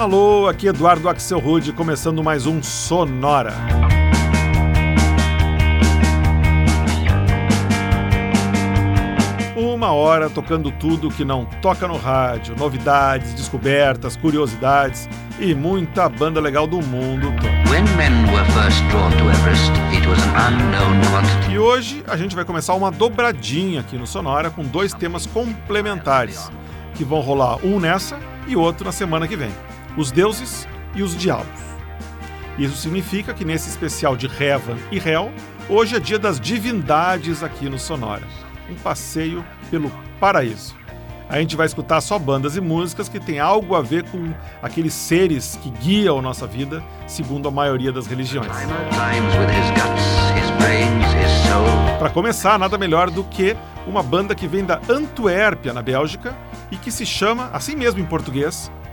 Alô, aqui Eduardo Axel Rude, começando mais um Sonora. Uma hora tocando tudo que não toca no rádio, novidades, descobertas, curiosidades e muita banda legal do mundo todo. E hoje a gente vai começar uma dobradinha aqui no Sonora com dois temas complementares que vão rolar um nessa e outro na semana que vem: os deuses e os diabos. Isso significa que nesse especial de Revan e Hel, hoje é dia das divindades aqui no Sonora. Um passeio pelo paraíso. A gente vai escutar só bandas e músicas que têm algo a ver com aqueles seres que guiam a nossa vida, segundo a maioria das religiões. Para começar, nada melhor do que uma banda que vem da Antuérpia, na Bélgica, e que se chama, assim mesmo em português,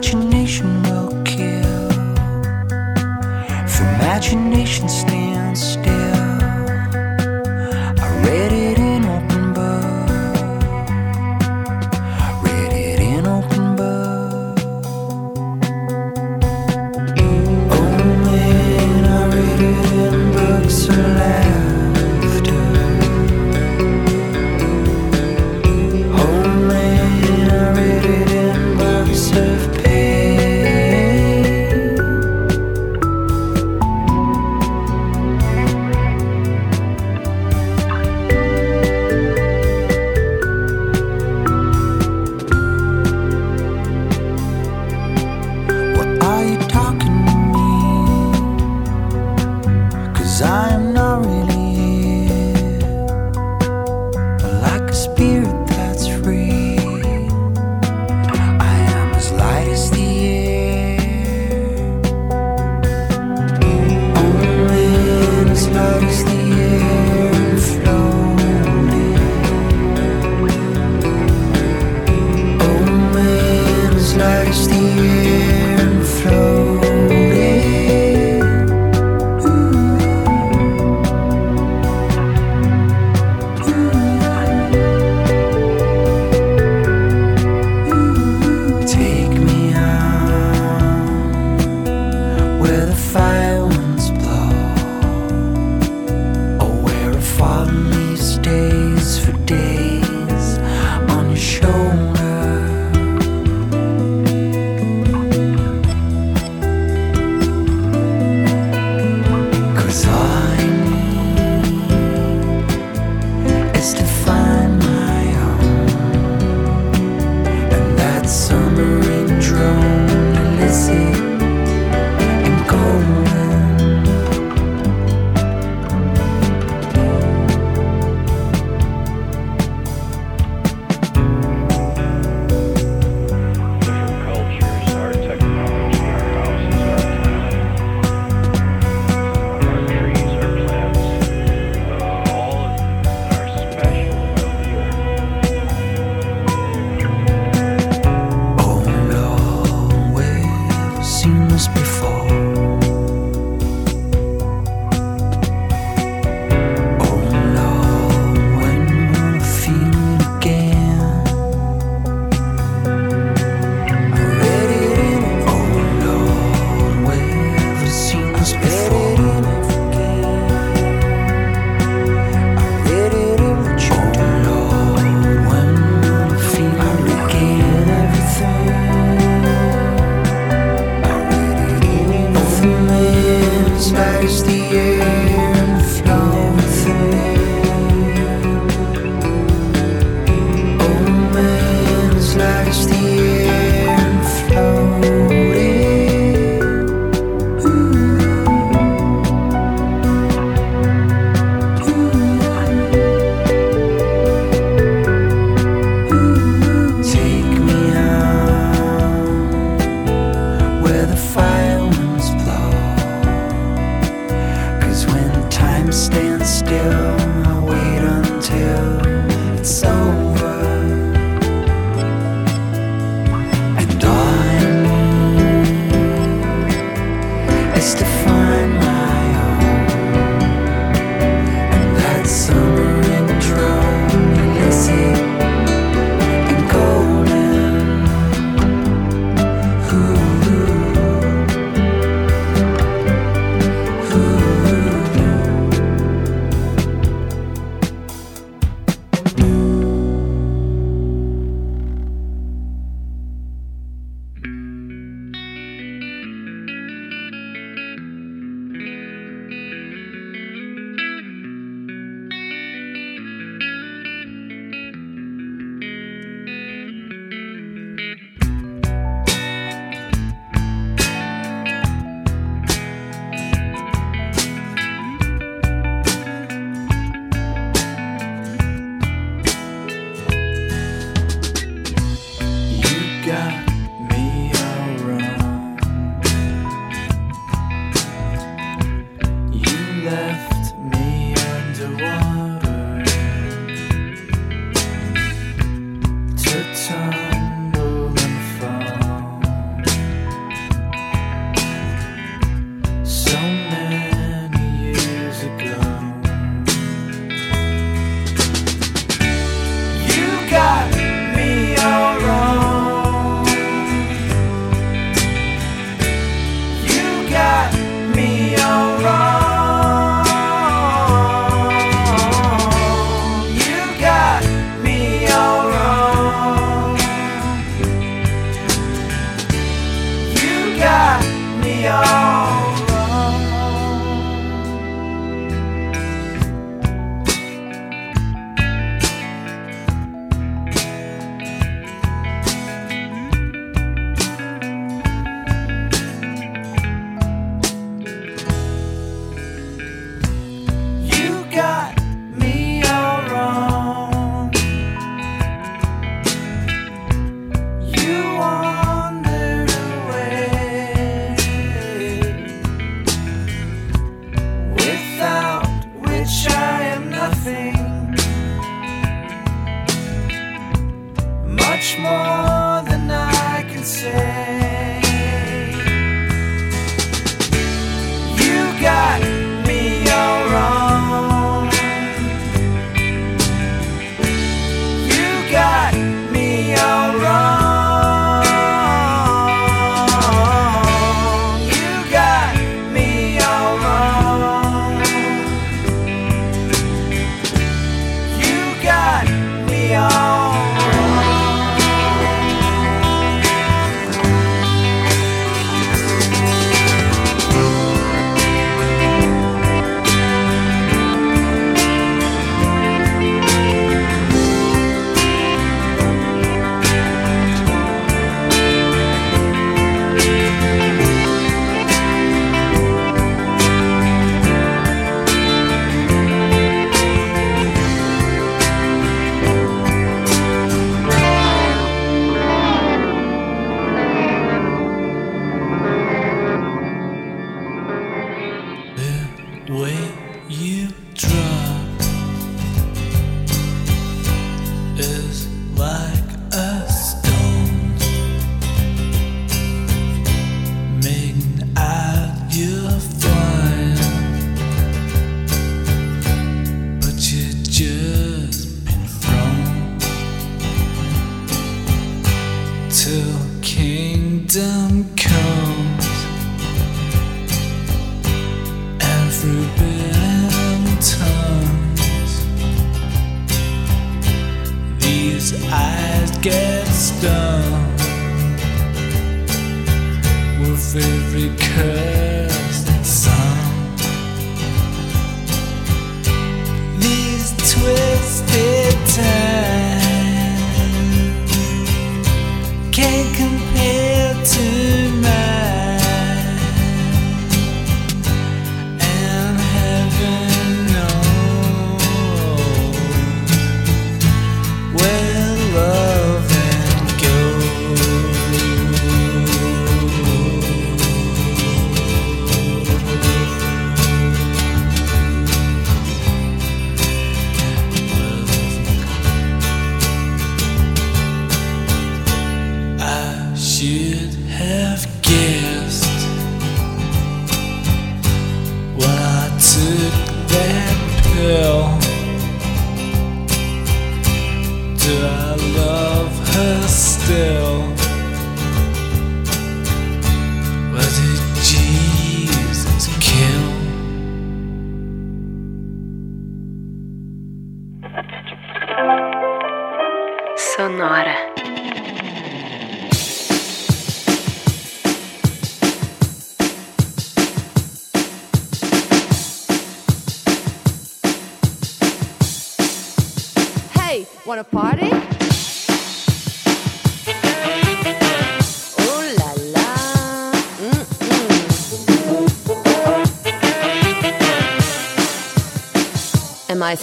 imagination will kill. If imagination stands still,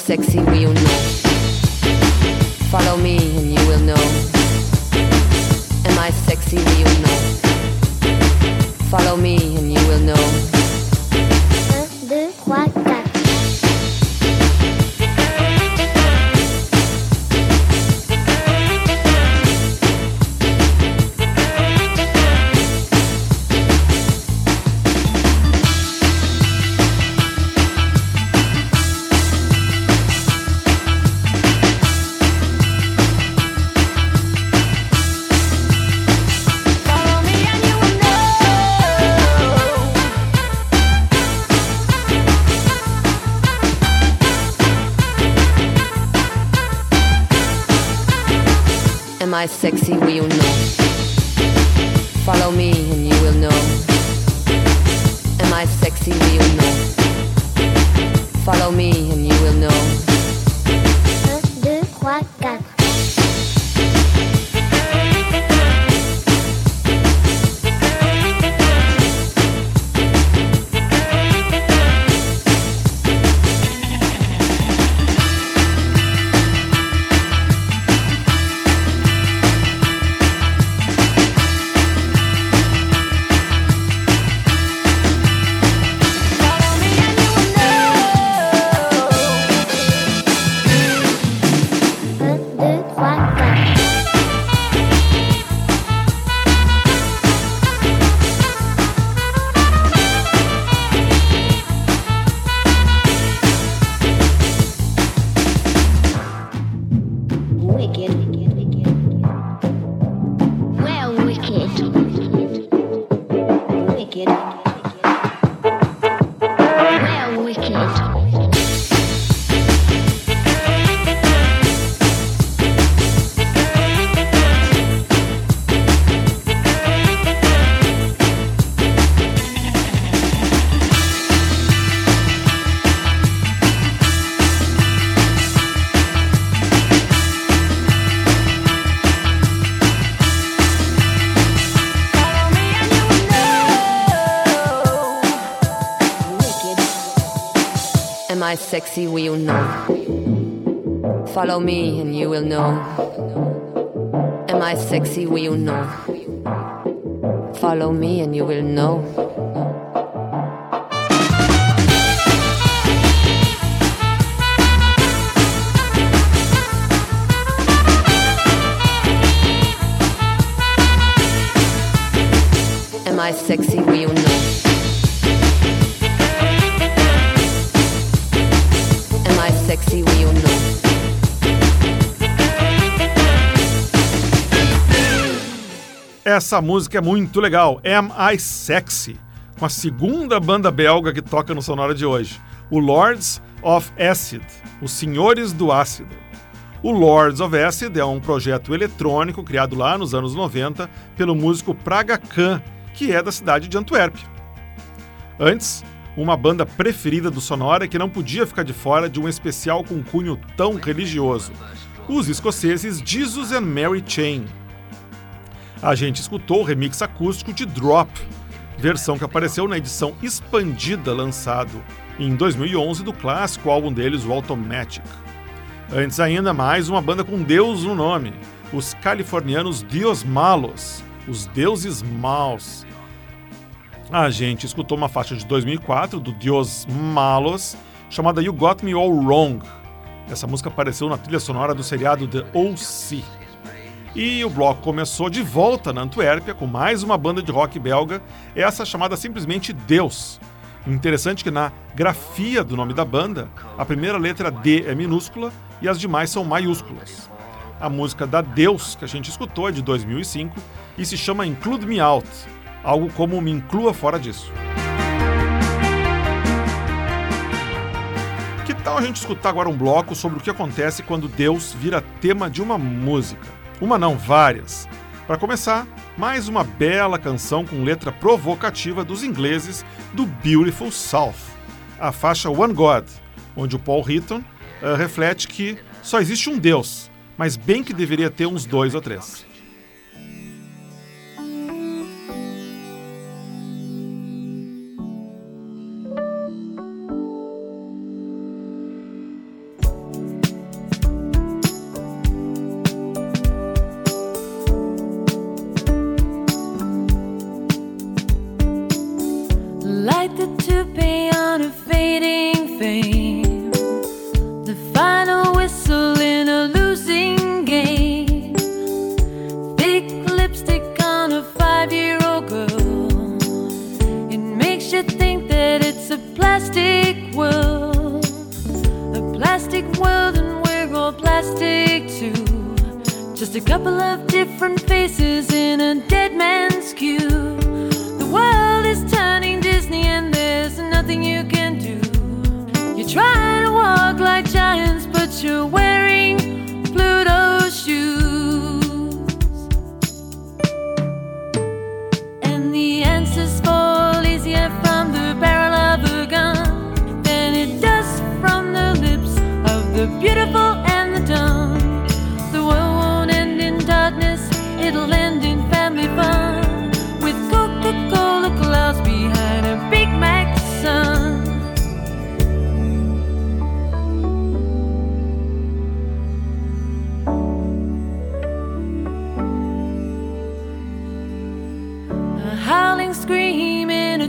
sexy? Will Follow me and you will know. Sexy? Will you know? Follow me and you will know. Am I sexy? Will you know? Follow me and you will know. Am I sexy? Will you know? Essa música é muito legal, Am I Sexy, com a segunda banda belga que toca no Sonora de hoje, o Lords of Acid, os Senhores do Ácido. O Lords of Acid é um projeto eletrônico criado lá nos anos 90 pelo músico Praga Khan, que é da cidade de Antuérpia. Antes, uma banda preferida do Sonora que não podia ficar de fora de um especial com cunho tão religioso, os escoceses Jesus and Mary Chain. A gente escutou o remix acústico de Drop, versão que apareceu na edição expandida lançado em 2011 do clássico álbum deles, o Automatic. Antes ainda, mais uma banda com Deus no nome, os californianos Dios Malos, os Deuses Maus. A gente escutou uma faixa de 2004 do Dios Malos, chamada You Got Me All Wrong. Essa música apareceu na trilha sonora do seriado The O.C. E o bloco começou de volta na Antuérpia com mais uma banda de rock belga, essa chamada simplesmente Deus. Interessante que na grafia do nome da banda, a primeira letra D é minúscula e as demais são maiúsculas. A música da Deus que a gente escutou é de 2005 e se chama Include Me Out, algo como Me Inclua Fora disso. Que tal a gente escutar agora um bloco sobre o que acontece quando Deus vira tema de uma música? Uma não, várias. Para começar, mais uma bela canção com letra provocativa dos ingleses do Beautiful South, a faixa One God, onde o Paul Hitton uh, reflete que só existe um Deus, mas bem que deveria ter uns dois ou três.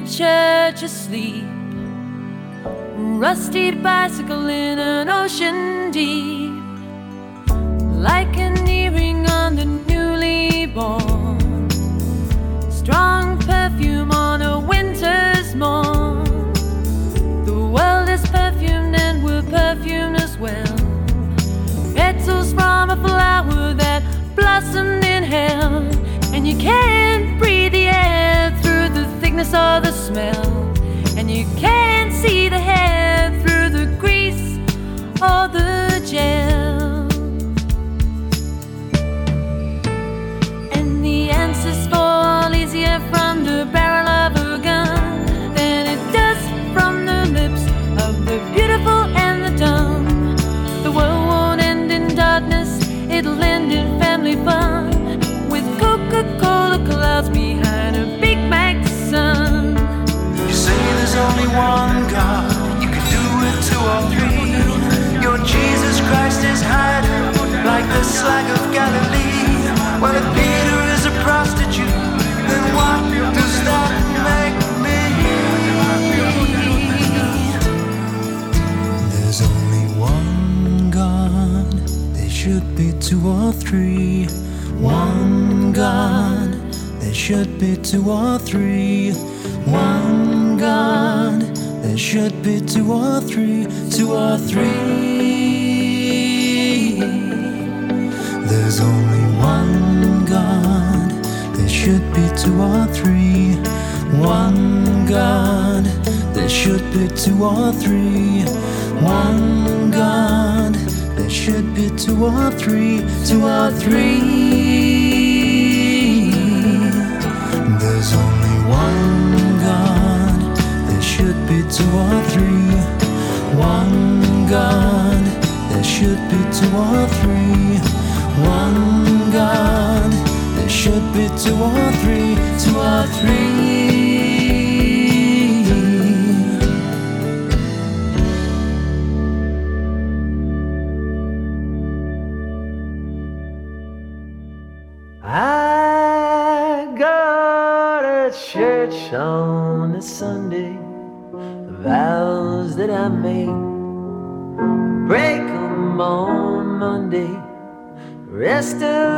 Church asleep. Rusty bicycle in an ocean deep. Like an earring on the newly born. Strong perfume on a winter's morn. The world is perfumed and we're perfumed as well. Petals from a flower that blossomed in hell. And you can't breathe the air through the thickness of the smell. And you can't see the hair through the grease or the gel. one God. You can do it two or three. Your Jesus Christ is hiding like the slag of Galilee. Well, if Peter is a prostitute, then what does that make me? There's only one God. There should be two or three. One God. There should be two or three. One God. There should be two or three, two or three. There's only one God. There should be two or three. One God. There should be two or three. One God. There should be two or three, two or three. There's only one should be two or three. One God, there should be two or three. One God, there should be two or three, two or three. Still.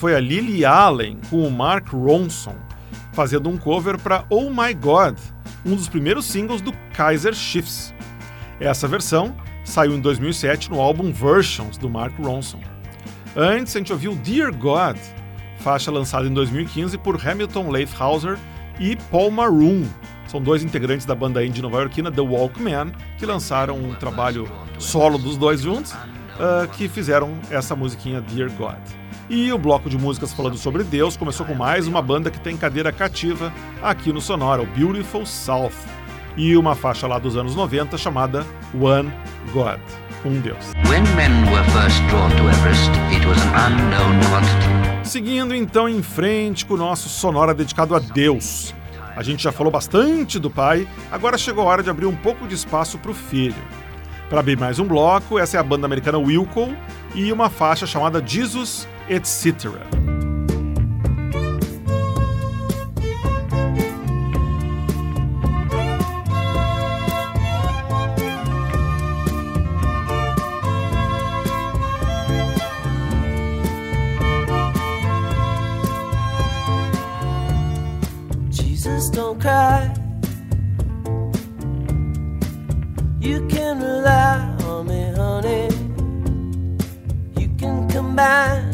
Foi a Lily Allen com o Mark Ronson, fazendo um cover para Oh My God, um dos primeiros singles do Kaiser Chiefs. Essa versão saiu em 2007 no álbum Versions do Mark Ronson. Antes a gente ouviu Dear God, faixa lançada em 2015 por Hamilton Leifhauser e Paul Maroon. São dois integrantes da banda indie nova-iorquina The Walkmen, que lançaram um trabalho solo dos dois juntos, ah, que fizeram essa musiquinha Dear God. E o bloco de músicas falando sobre Deus começou com mais uma banda que tem cadeira cativa aqui no Sonora, o Beautiful South, e uma faixa lá dos anos 90 chamada One God, um Deus. Everest. Seguindo então em frente com o nosso Sonora dedicado a Deus. A gente já falou bastante do pai, agora chegou a hora de abrir um pouco de espaço para o filho. Para abrir mais um bloco, essa é a banda americana Wilco e uma faixa chamada Jesus Etc. Jesus, don't cry. You can rely on me, honey. You can combine anything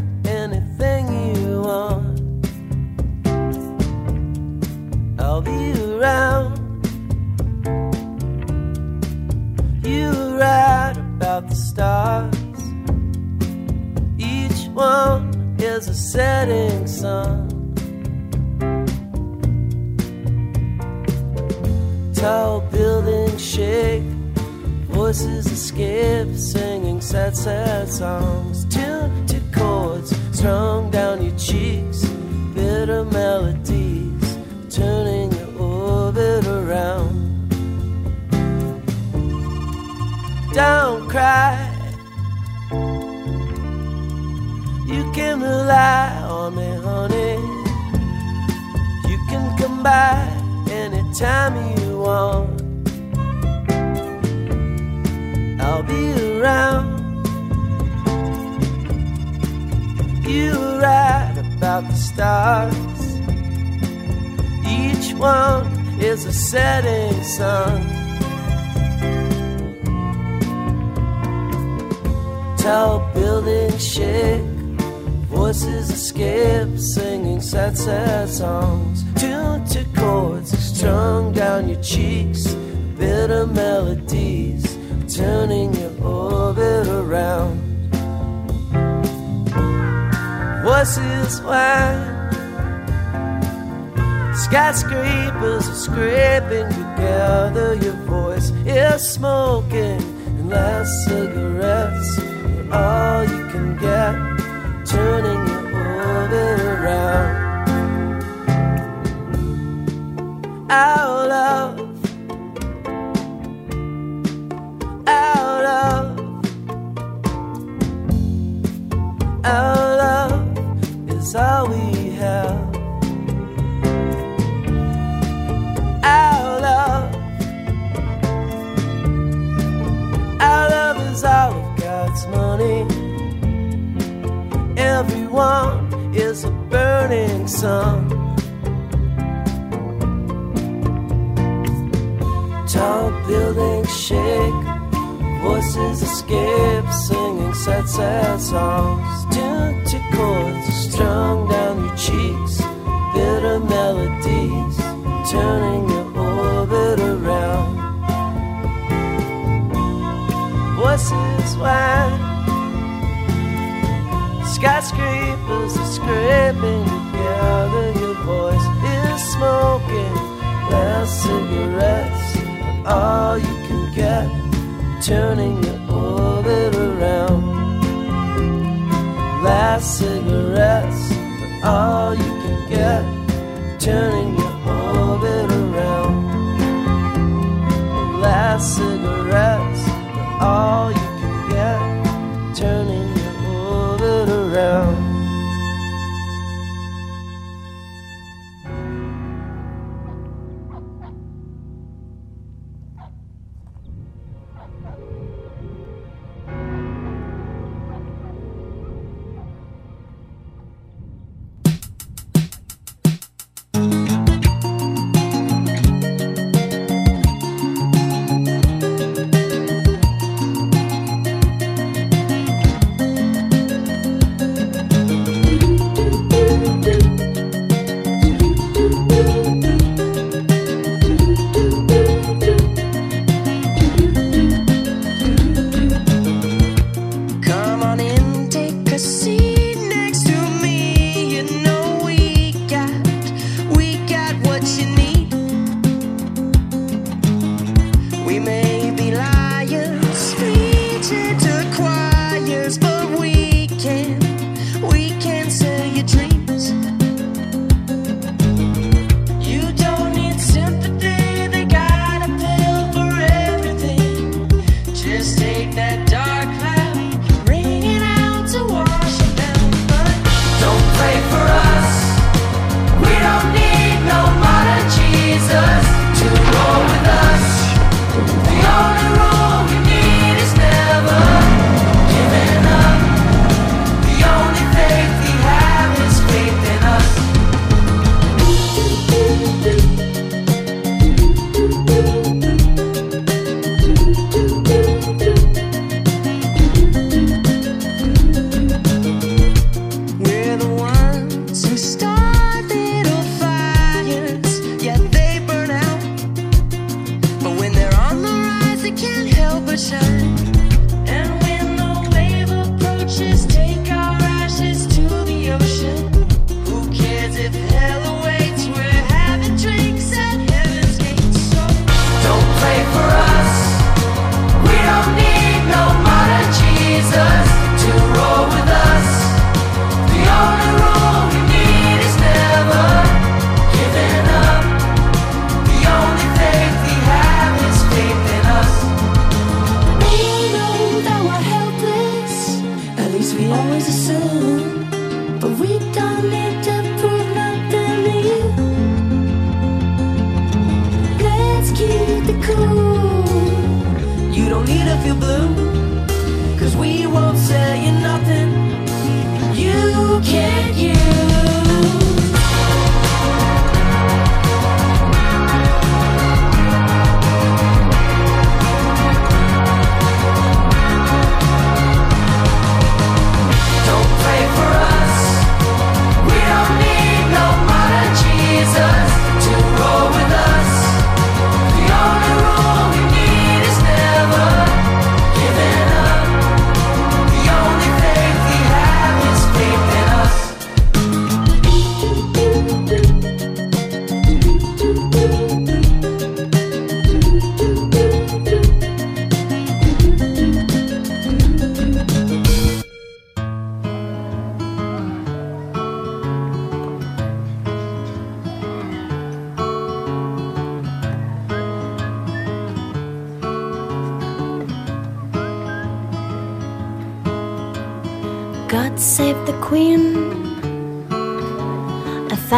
I'll be around. You right about the stars. Each one is a setting sun. Tall buildings shake, voices escape, singing sad, sad songs. Tuned to chords strung down your cheeks, bitter melodies, turning your orbit around. Don't cry. You can rely on me, honey. You can come by anytime you want. I'll be around. You were right about the stars. One is a setting sun. Tall buildings shake, voices escape, singing sad, sad songs. Tuned to chords strung down your cheeks, bitter melodies, turning your orbit around. Voices whine, Skyscrapers are scraping together. Your voice is smoking, and last cigarettes are all you can get. Turning your orbit around. Out love, out love, is all we have. one is a burning sun. Tall buildings shake, voices escape, singing sad, sad songs. Tuned chords strung down your cheeks, bitter melodies turning your orbit around. Voices wide Skyscrapers are scraping together. Your voice is smoking Last cigarettes. are all you can get, turning your orbit around. Last cigarettes, are all you can get, turning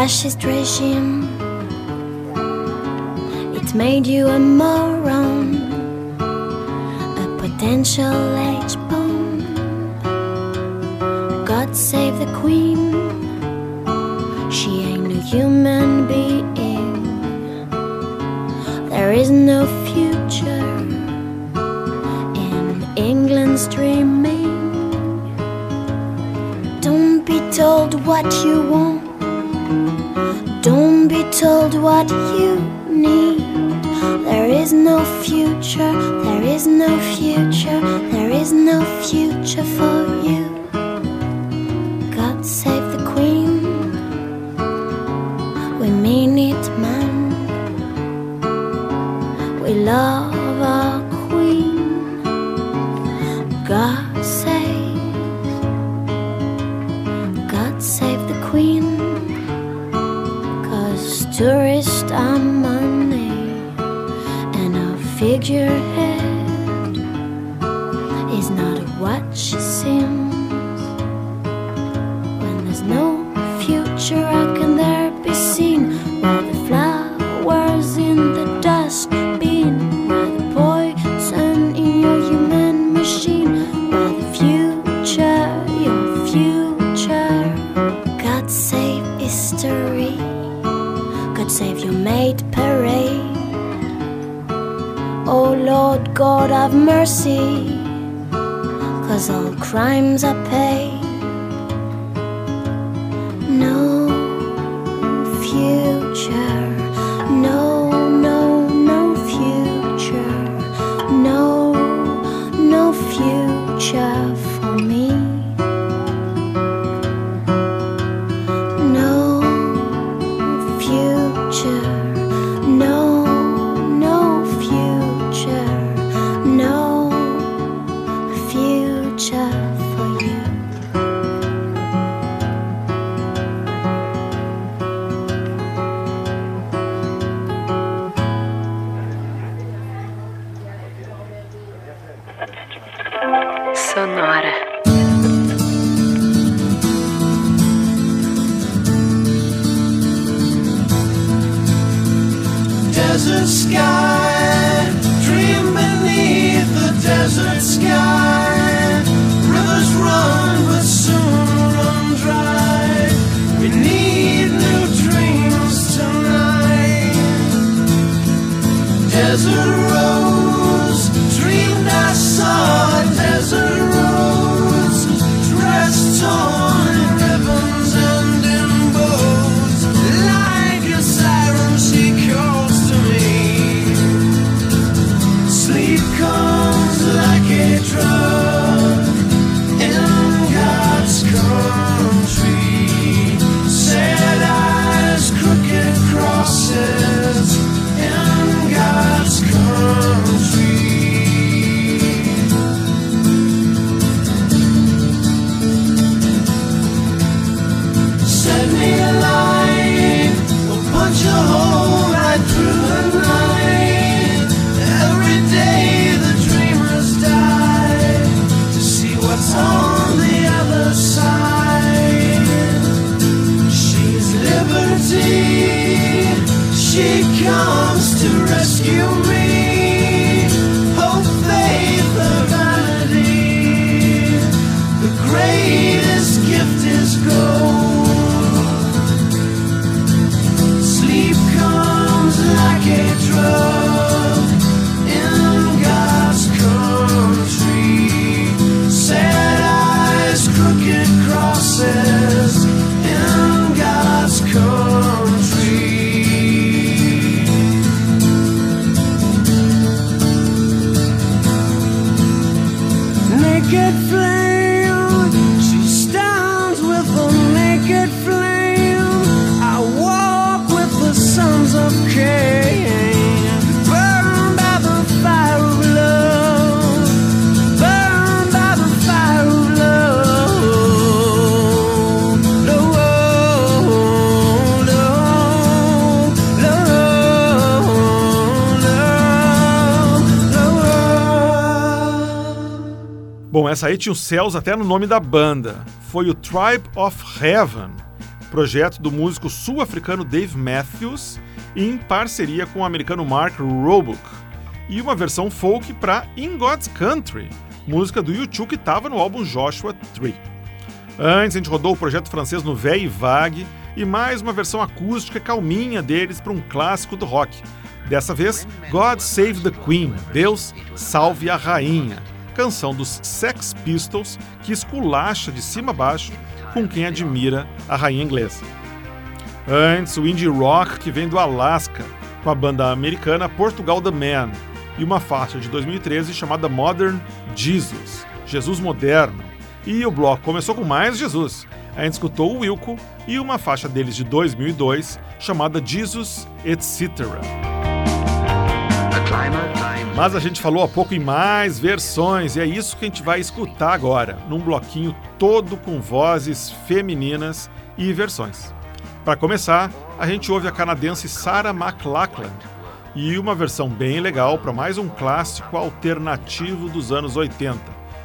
fascist regime. It made you a moron, a potential egg. told what you need. There is no future, there is no future, there is no future for you. God save the Queen, we mean it, man. We love our your head. crimes up get flamed. Essa aí tinha os céus até no nome da banda. Foi o Tribe of Heaven, projeto do músico sul-africano Dave Matthews, em parceria com o americano Mark Roebuck, e uma versão folk para In God's Country, música do YouTube que estava no álbum Joshua Tree. Antes a gente rodou o projeto francês no Véi Vague e mais uma versão acústica calminha deles para um clássico do rock. Dessa vez, God Save the Queen, Deus Salve a Rainha, canção dos Sex Pistols que esculacha de cima a baixo com quem admira a rainha inglesa. Antes, o indie rock que vem do Alasca, com a banda americana Portugal The Man, e uma faixa de 2013 chamada Modern Jesus, Jesus Moderno. E o bloco começou com mais Jesus. A gente escutou o Wilco e uma faixa deles de 2002 chamada Jesus Etc. Mas a gente falou há pouco em mais versões e é isso que a gente vai escutar agora, num bloquinho todo com vozes femininas e versões. Para começar, a gente ouve a canadense Sarah McLachlan e uma versão bem legal para mais um clássico alternativo dos anos 80,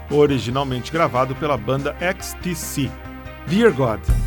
originalmente gravado pela banda XTC, Dear God.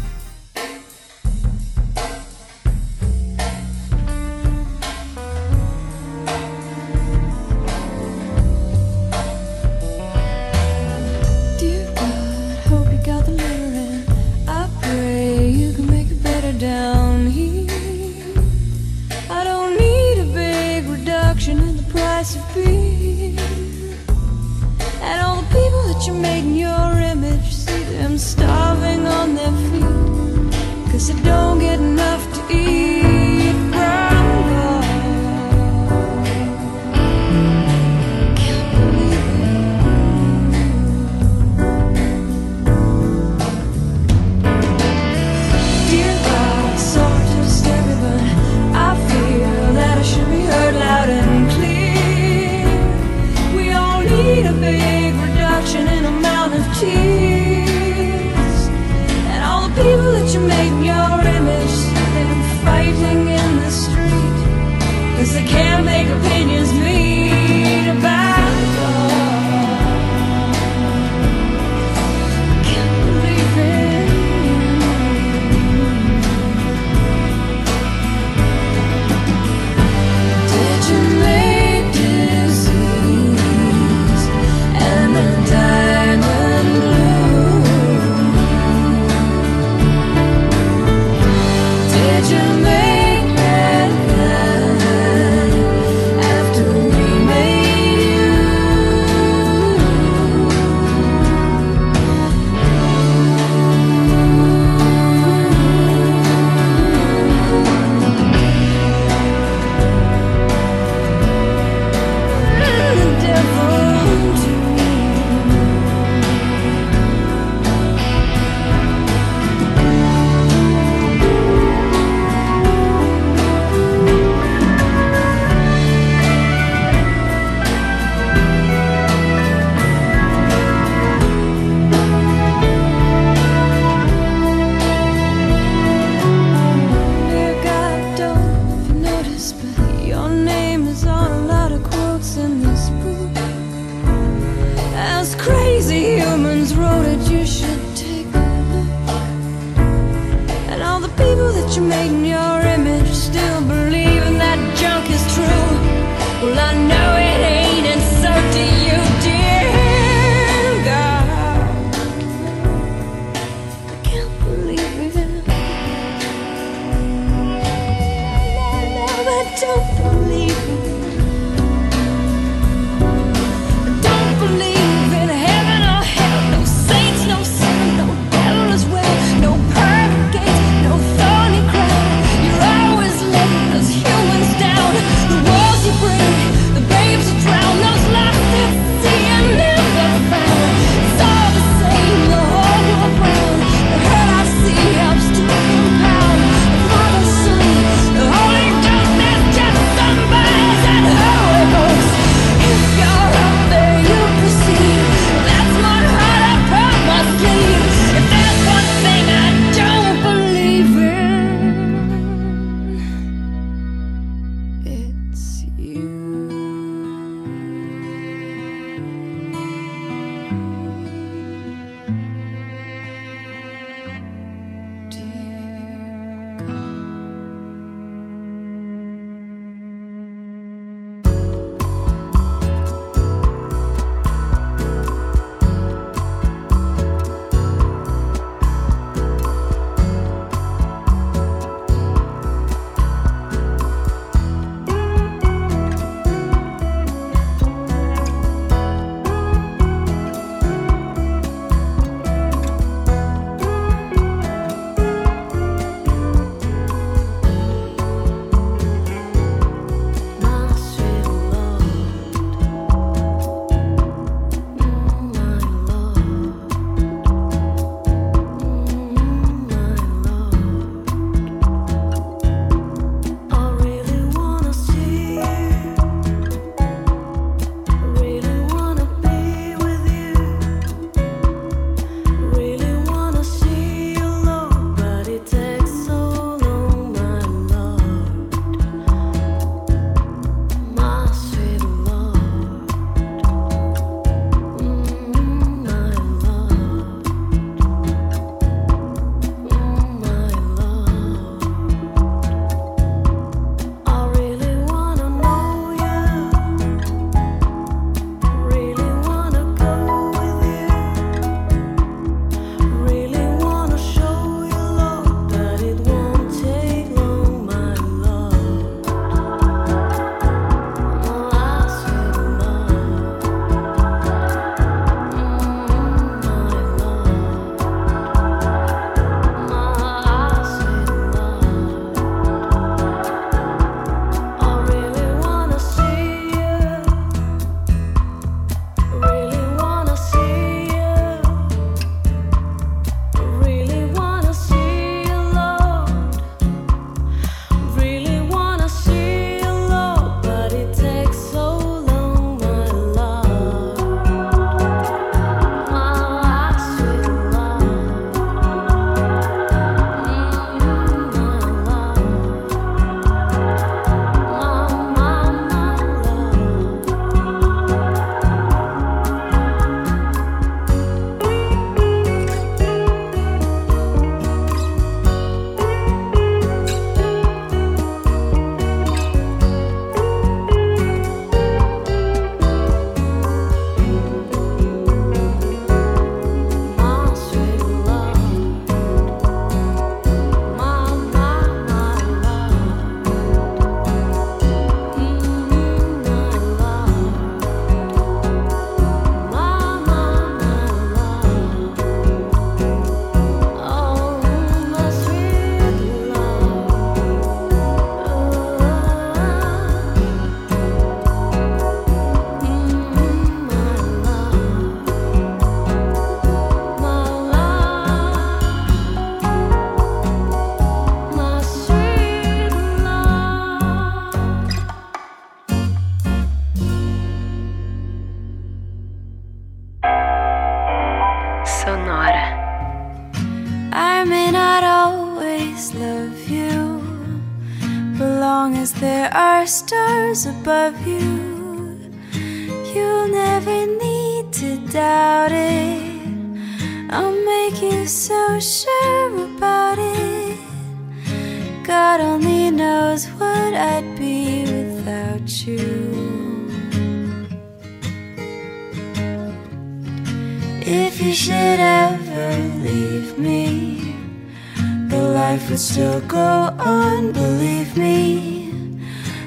Would still go on, believe me.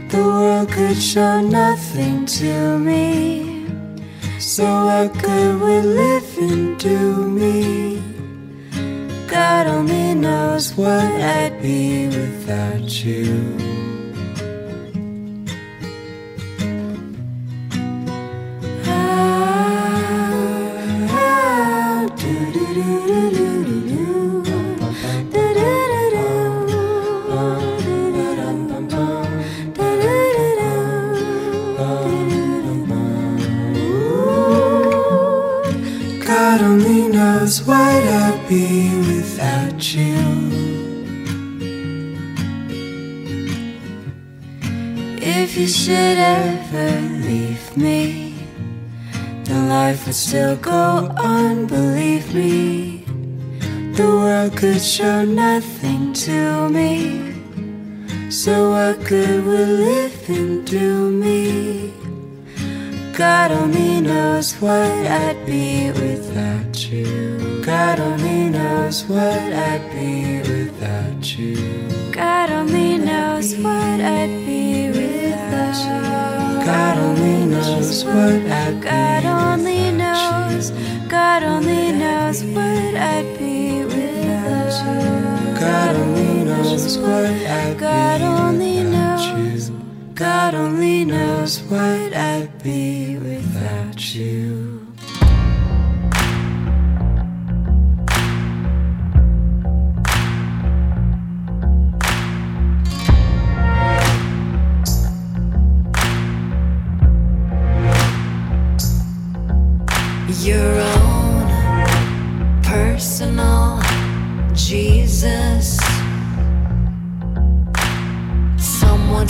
The world could show nothing to me. So what good would living do me? God only knows what I'd be without you. Still go on, believe me. The world could show nothing to me. So what good would living do me? God only knows what I'd be without you. God only knows what I'd be without you. God only knows what I'd be without you. God only knows what I'd God only knows. God only knows what I'd be without you. God only knows what I'd God only knows. God only knows what I'd be without you.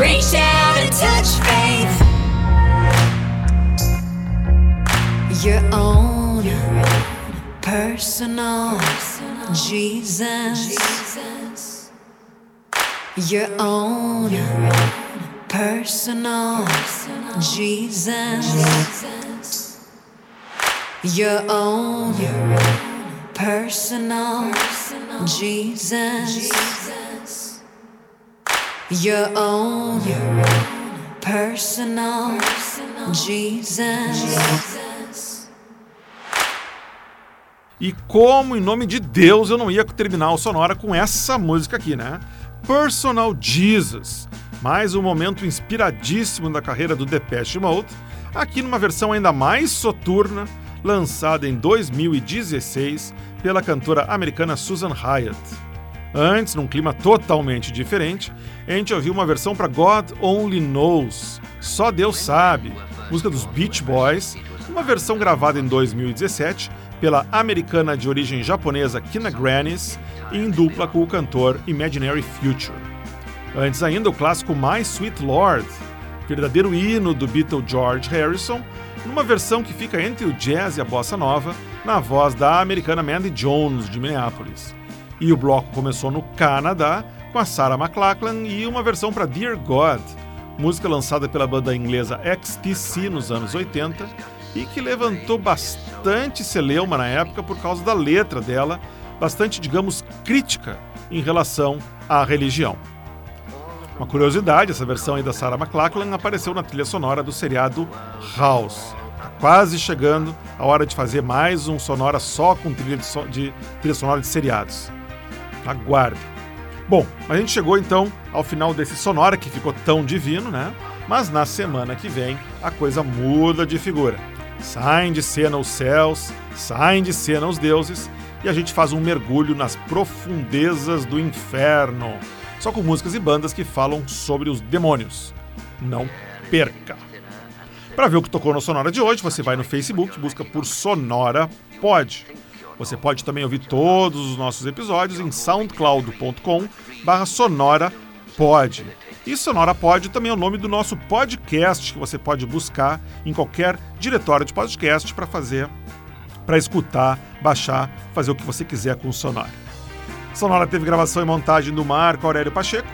Reach out and touch faith. Your own personal Jesus. Your own personal Jesus. Your own personal Jesus. Your own personal Jesus. E como, em nome de Deus, eu não ia terminar o Sonora com essa música aqui, né? Personal Jesus. Mais um momento inspiradíssimo da carreira do Depeche Mode, aqui numa versão ainda mais soturna, lançada em 2016 pela cantora americana Susan Hyatt. Antes, num clima totalmente diferente, a gente ouviu uma versão para God Only Knows, Só Deus Sabe, música dos Beach Boys, uma versão gravada em 2017 pela americana de origem japonesa Kina Grannis, em dupla com o cantor Imaginary Future. Antes ainda, o clássico My Sweet Lord, verdadeiro hino do Beatle George Harrison, numa versão que fica entre o jazz e a bossa nova, na voz da americana Mandy Jones, de Minneapolis. E o bloco começou no Canadá, com a Sarah McLachlan e uma versão para Dear God, música lançada pela banda inglesa XTC nos anos 80 e que levantou bastante celeuma na época por causa da letra dela, bastante, digamos, crítica em relação à religião. Uma curiosidade, essa versão aí da Sarah McLachlan apareceu na trilha sonora do seriado House. Tá quase chegando a hora de fazer mais um sonora só com trilha, de, so de trilha sonora de seriados. Aguarde. Bom, a gente chegou então ao final desse sonora que ficou tão divino, né? Mas na semana que vem a coisa muda de figura. Saem de cena os céus, saem de cena os deuses e a gente faz um mergulho nas profundezas do inferno só com músicas e bandas que falam sobre os demônios. Não perca! Para ver o que tocou no Sonora de hoje, você vai no Facebook, busca por Sonora Pod. Você pode também ouvir todos os nossos episódios em soundcloud.com barra Sonora Pod. E Sonora Pod também é o nome do nosso podcast que você pode buscar em qualquer diretório de podcast para fazer, para escutar, baixar, fazer o que você quiser com o Sonora. Sonora teve gravação e montagem do Marco Aurélio Pacheco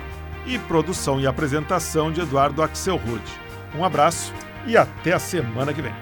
e produção e apresentação de Eduardo Axel Rude. Um abraço e até a semana que vem.